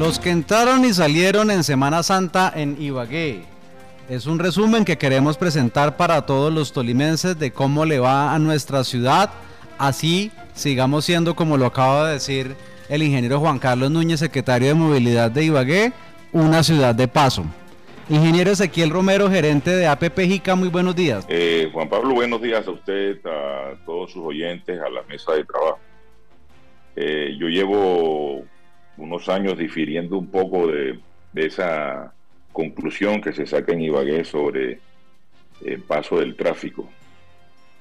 Los que entraron y salieron en Semana Santa en Ibagué. Es un resumen que queremos presentar para todos los tolimenses de cómo le va a nuestra ciudad. Así sigamos siendo, como lo acaba de decir el ingeniero Juan Carlos Núñez, secretario de Movilidad de Ibagué, una ciudad de paso. Ingeniero Ezequiel Romero, gerente de APP JICA, muy buenos días. Eh, Juan Pablo, buenos días a usted, a todos sus oyentes, a la mesa de trabajo. Eh, yo llevo unos años difiriendo un poco de, esa conclusión que se saca en Ibagué sobre el paso del tráfico.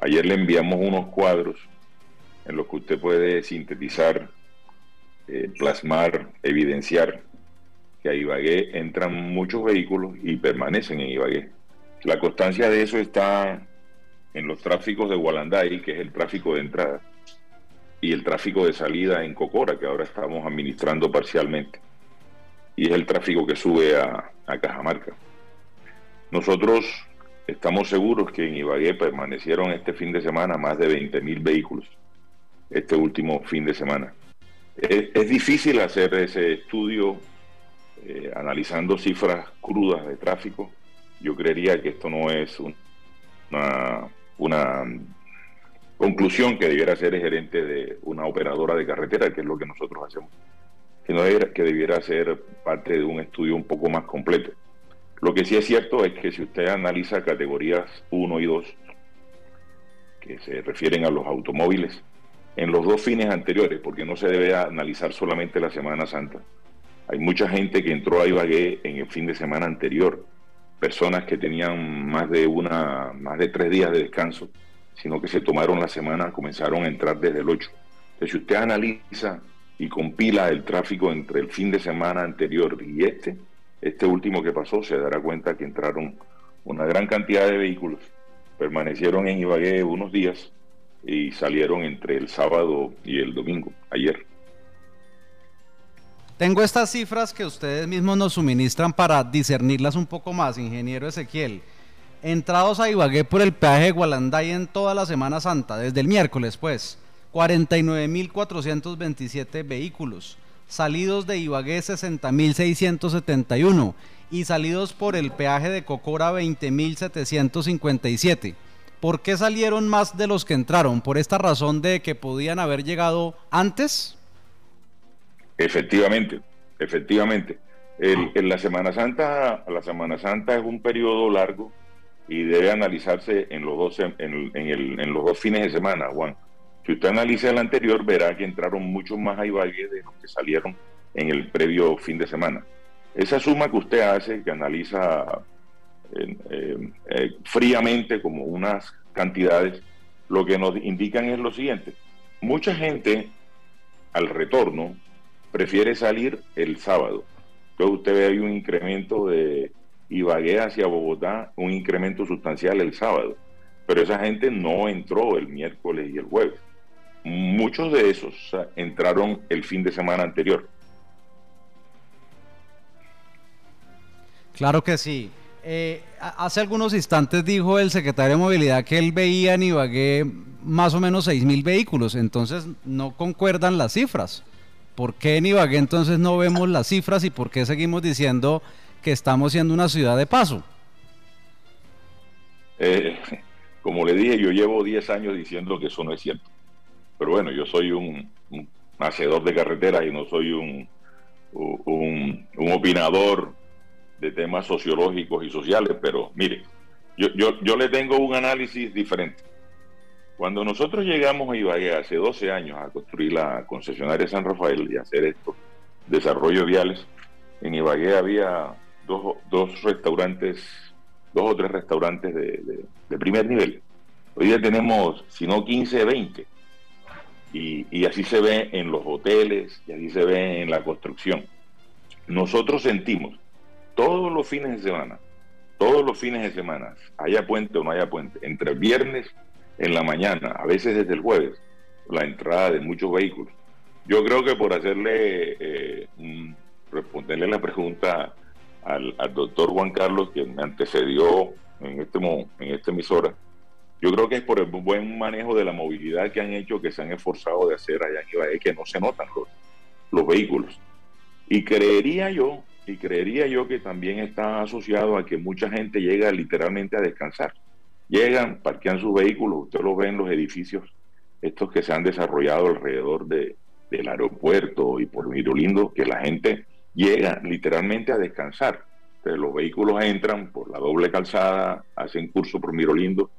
Ayer le enviamos unos cuadros en los que usted puede sintetizar, eh, plasmar, evidenciar que a Ibagué entran muchos vehículos y permanecen en Ibagué. La constancia de eso está en los tráficos de Gualanday, que es el tráfico de entrada, y el tráfico de salida en Cocora, que ahora estamos administrando parcialmente, y es el tráfico que sube a, a Cajamarca. Nosotros estamos seguros que en Ibagué permanecieron este fin de semana más de 20.000 vehículos, este último fin de semana. Es, difícil hacer ese estudio eh, analizando cifras crudas de tráfico, yo creería que esto no es una, una conclusión que debiera ser el gerente de una operadora de carretera, que es lo que nosotros hacemos, sino que debiera ser parte de un estudio un poco más completo. Lo que sí es cierto es que si usted analiza categorías 1 y 2, que se refieren a los automóviles, en los dos fines anteriores, porque no se debe analizar solamente la Semana Santa, hay mucha gente que entró a Ibagué en el fin de semana anterior, personas que tenían más de una, más de tres días de descanso, sino que se tomaron la semana, comenzaron a entrar desde el 8. Entonces, si usted analiza y compila el tráfico entre el fin de semana anterior y este, este último que pasó, se dará cuenta que entraron una gran cantidad de vehículos, permanecieron en Ibagué unos días y salieron entre el sábado y el domingo, ayer. Tengo estas cifras que ustedes mismos nos suministran para discernirlas un poco más, ingeniero Ezequiel. Entrados a Ibagué por el peaje de Gualanday en toda la Semana Santa, desde el miércoles pues, 49.427 vehículos. Salidos de Ibagué 60.671 y salidos por el peaje de Cocora 20.757. ¿Por qué salieron más de los que entraron? ¿Por esta razón de que podían haber llegado antes? Efectivamente, efectivamente. en la Semana Santa, la Semana Santa es un periodo largo y debe analizarse en los dos en, en, los dos fines de semana, Juan. Si usted analiza el anterior, verá que entraron muchos más Ibagué de los que salieron en el previo fin de semana. Esa suma que usted hace, que analiza eh, eh, fríamente como unas cantidades, lo que nos indican es lo siguiente. Mucha gente al retorno prefiere salir el sábado. Entonces usted ve ahí un incremento de Ibagué hacia Bogotá, un incremento sustancial el sábado. Pero esa gente no entró el miércoles y el jueves. Muchos de esos entraron el fin de semana anterior. Claro que sí. Eh, hace algunos instantes dijo el secretario de Movilidad que él veía en Ibagué más o menos 6 mil vehículos, entonces no concuerdan las cifras. ¿Por qué en Ibagué entonces no vemos las cifras y por qué seguimos diciendo que estamos siendo una ciudad de paso? Eh, como le dije, yo llevo 10 años diciendo que eso no es cierto. Pero bueno, yo soy un, hacedor de carreteras y no soy un, un, opinador de temas sociológicos y sociales, pero mire, yo, yo, yo le tengo un análisis diferente. Cuando nosotros llegamos a Ibagué hace 12 años a construir la concesionaria San Rafael y hacer estos desarrollos viales, en Ibagué había dos, restaurantes, dos o tres restaurantes de, primer nivel. Hoy día tenemos, si no 15, 20. Y, y así se ve en los hoteles y así se ve en la construcción. Nosotros sentimos todos los fines de semana, todos los fines de semana, haya puente o no haya puente, entre viernes en la mañana, a veces desde el jueves, la entrada de muchos vehículos. Yo creo que por hacerle, eh, responderle la pregunta al, doctor Juan Carlos, que me antecedió en este en esta emisora, yo creo que es por el buen manejo de la movilidad que han hecho, que se han esforzado de hacer allá en Ibagué, que no se notan los, los vehículos. Y creería yo, y creería yo que también está asociado a que mucha gente llega literalmente a descansar. Llegan, parquean sus vehículos, usted lo ve en los edificios, estos que se han desarrollado alrededor de, del aeropuerto y por Mirolindo, que la gente llega literalmente a descansar. los vehículos entran por la doble calzada, hacen curso por Mirolindo,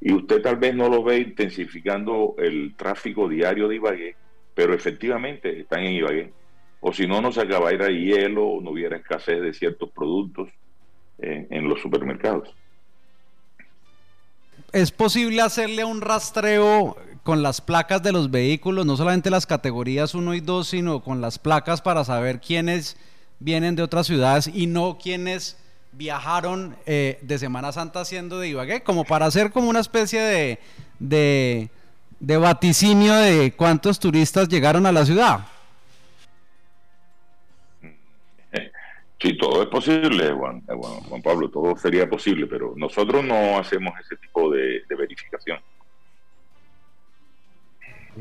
y usted tal vez no lo ve intensificando el tráfico diario de Ibagué, pero efectivamente están en Ibagué. O si no, no se acabara hielo o no hubiera escasez de ciertos productos en los supermercados. ¿Es posible hacerle un rastreo con las placas de los vehículos, no solamente las categorías 1 y 2, sino con las placas para saber quiénes vienen de otras ciudades y no quiénes viajaron eh, de Semana Santa siendo de Ibagué, como para hacer como una especie de, de, de vaticinio de cuántos turistas llegaron a la ciudad. Sí, todo es posible, Juan, eh, Juan Pablo, todo sería posible, pero nosotros no hacemos ese tipo de, verificación.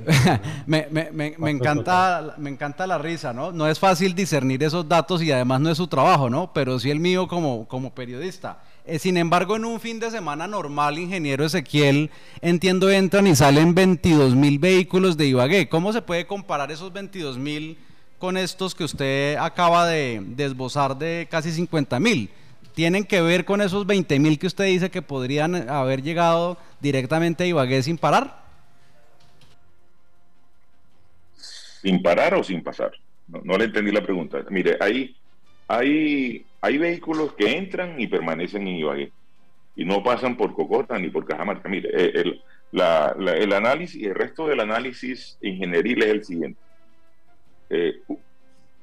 me, me, me, encanta, me encanta la risa, ¿no? No es fácil discernir esos datos y además no es su trabajo, ¿no? Pero sí el mío como, como periodista. Eh, sin embargo, en un fin de semana normal, ingeniero Ezequiel, entiendo, entran y salen 22 mil vehículos de Ibagué. ¿Cómo se puede comparar esos 22 mil? con estos que usted acaba de, desbozar de casi 50 mil? ¿Tienen que ver con esos 20 mil que usted dice que podrían haber llegado directamente a Ibagué sin parar? ¿Sin parar o sin pasar? No, le entendí la pregunta. Mire, hay, hay, hay vehículos que entran y permanecen en Ibagué y no pasan por Cocota ni por Cajamarca. Mire, eh, el, el análisis, el resto del análisis ingenieril es el siguiente eh,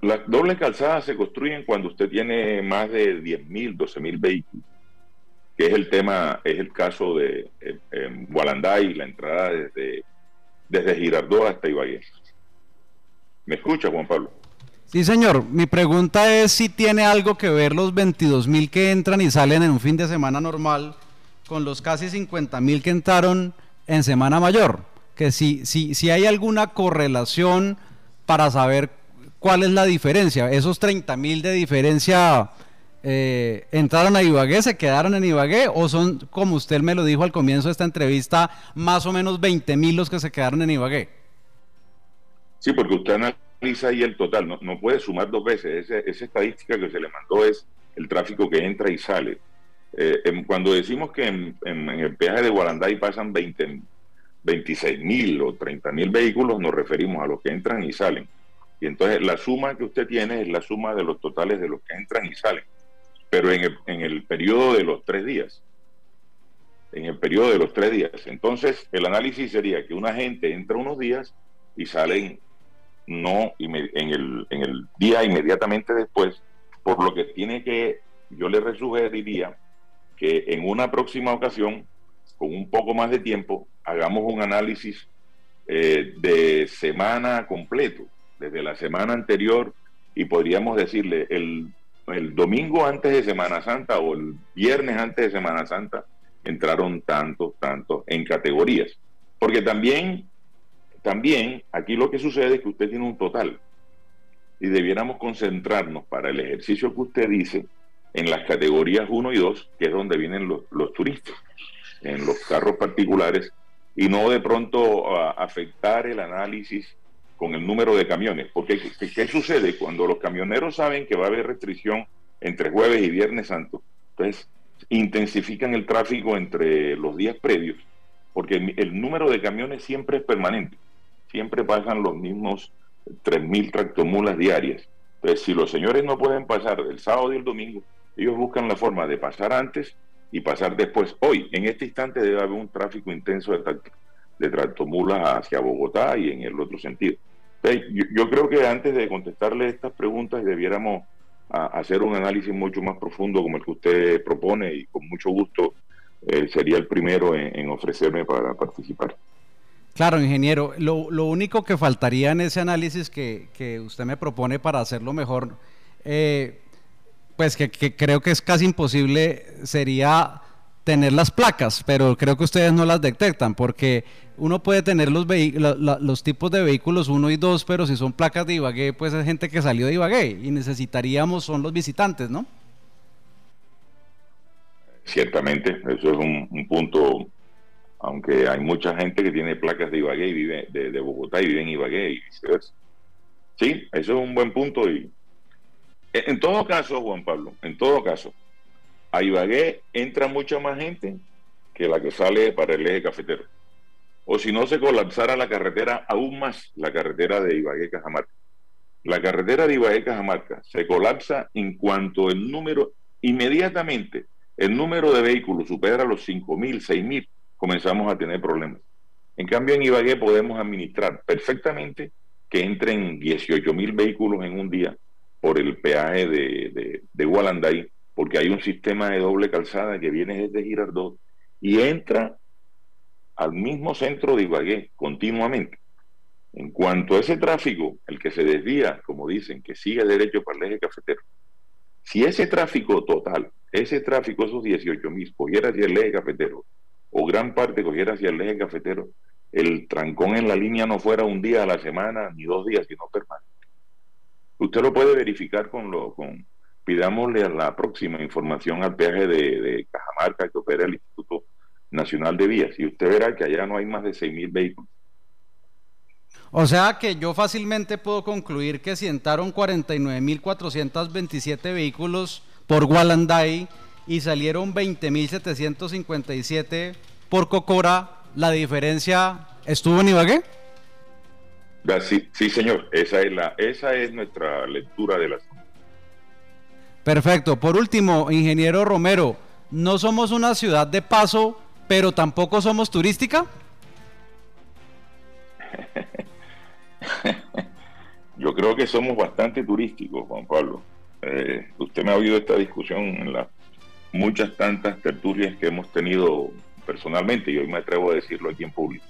las dobles calzadas se construyen cuando usted tiene más de 10.000, 12.000 vehículos, que es el tema, es el caso de eh, Gualanday, la entrada desde, desde Girardot hasta Ibagué. ¿Me escucha, Juan Pablo? Sí, señor. Mi pregunta es si tiene algo que ver los 22.000 que entran y salen en un fin de semana normal con los casi 50.000 que entraron en semana mayor. Que si, si, si hay alguna correlación para saber cuál es la diferencia. Esos 30 mil de diferencia eh, entraron a Ibagué, se quedaron en Ibagué o son, como usted me lo dijo al comienzo de esta entrevista, más o menos 20 mil los que se quedaron en Ibagué. Sí, porque usted analiza ahí el total, no, puede sumar dos veces. esa estadística que se le mandó es el tráfico que entra y sale. Eh, cuando decimos que en, el peaje de Guaranday pasan 20, 26 mil o 30 mil vehículos, nos referimos a los que entran y salen. Y entonces la suma que usted tiene es la suma de los totales de los que entran y salen. Pero en el, en el periodo de los tres días. En el periodo de los tres días. Entonces el análisis sería que una gente entra unos días y salen no en el, en el día inmediatamente después, por lo que tiene que, yo le resugeriría que en una próxima ocasión con un poco más de tiempo, hagamos un análisis eh, de semana completo, desde la semana anterior, y podríamos decirle el, el domingo antes de Semana Santa o el viernes antes de Semana Santa, entraron tantos, tantos en categorías. Porque también, también aquí lo que sucede es que usted tiene un total y debiéramos concentrarnos para el ejercicio que usted dice en las categorías 1 y 2, que es donde vienen los, los turistas en los carros particulares y no de pronto afectar el análisis con el número de camiones. Porque ¿qué, sucede? Cuando los camioneros saben que va a haber restricción entre jueves y viernes santo, entonces intensifican el tráfico entre los días previos, porque el, número de camiones siempre es permanente, siempre pasan los mismos 3.000 tractomulas diarias. Entonces, si los señores no pueden pasar el sábado y el domingo, ellos buscan la forma de pasar antes y pasar después. Hoy, en este instante, debe haber un tráfico intenso de, de tractomulas hacia Bogotá y en el otro sentido. yo, creo que antes de contestarle estas preguntas debiéramos hacer un análisis mucho más profundo como el que usted propone y con mucho gusto eh, sería el primero en, ofrecerme para participar. Claro, ingeniero, lo, lo, único que faltaría en ese análisis que, que usted me propone para hacerlo mejor, eh, pues que, creo que es casi imposible, sería tener las placas, pero creo que ustedes no las detectan porque uno puede tener los, los tipos de vehículos 1 y 2, pero si son placas de Ibagué, pues es gente que salió de Ibagué y necesitaríamos, son los visitantes, ¿no? Ciertamente, eso es un, punto, aunque hay mucha gente que tiene placas de Ibagué y vive de, Bogotá y vive en Ibagué y viceversa. Sí, eso es un buen punto y en todo caso, Juan Pablo, en todo caso, a Ibagué entra mucha más gente que la que sale para el eje cafetero. O si no se colapsara la carretera aún más, la carretera de Ibagué-Cajamarca. La carretera de Ibagué-Cajamarca se colapsa en cuanto el número, inmediatamente, el número de vehículos supera los 5.000, 6.000, comenzamos a tener problemas. En cambio, en Ibagué podemos administrar perfectamente que entren 18.000 vehículos en un día por el peaje de, de, de porque hay un sistema de doble calzada que viene desde Girardot y entra al mismo centro de Ibagué continuamente. En cuanto a ese tráfico, el que se desvía, como dicen, que sigue derecho para el eje cafetero, si ese tráfico total, ese tráfico, esos 18 mil, cogiera hacia el eje cafetero, o gran parte cogiera hacia el eje cafetero, el trancón en la línea no fuera un día a la semana, ni dos días, sino permanente. Usted lo puede verificar con lo, con, pidámosle la próxima información al peaje de, Cajamarca que opera el Instituto Nacional de Vías y usted verá que allá no hay más de 6.000 vehículos. O sea que yo fácilmente puedo concluir que si entraron 49.427 vehículos por Wallanday y salieron 20.757 por Cocora, ¿la diferencia estuvo en Ibagué? Sí, sí, señor, esa es, la, esa es nuestra lectura de la Perfecto. Por último, ingeniero Romero, no somos una ciudad de paso, pero tampoco somos turística. Yo creo que somos bastante turísticos, Juan Pablo. Eh, usted me ha oído esta discusión en las muchas tantas tertulias que hemos tenido personalmente y hoy me atrevo a decirlo aquí en público.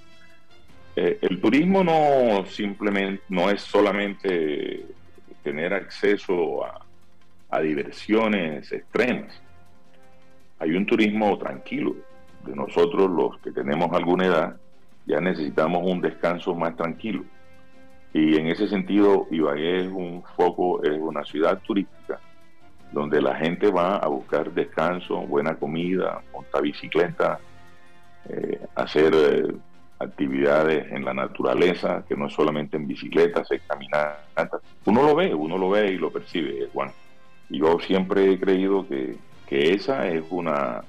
Eh, el turismo no simplemente no es solamente tener acceso a, a diversiones extremas. Hay un turismo tranquilo. De nosotros los que tenemos alguna edad ya necesitamos un descanso más tranquilo. Y en ese sentido, Ibagué es un foco, es una ciudad turística donde la gente va a buscar descanso, buena comida, montar bicicleta, eh, hacer eh, actividades en la naturaleza, que no es solamente en bicicleta, hacer caminatas. Uno lo ve, uno lo ve y lo percibe, Juan. Yo siempre he creído que, esa es una,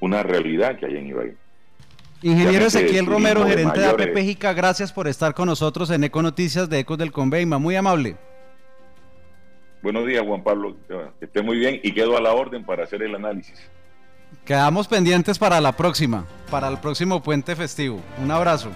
una realidad que hay en Ibagué. Ingeniero Ezequiel Romero, gerente de APPJICA, gracias por estar con nosotros en Eco Noticias de Ecos del Conveima. Muy amable. Buenos días, Juan Pablo. Esté muy bien y quedo a la orden para hacer el análisis. Quedamos pendientes para la próxima, para el próximo puente festivo. Un abrazo.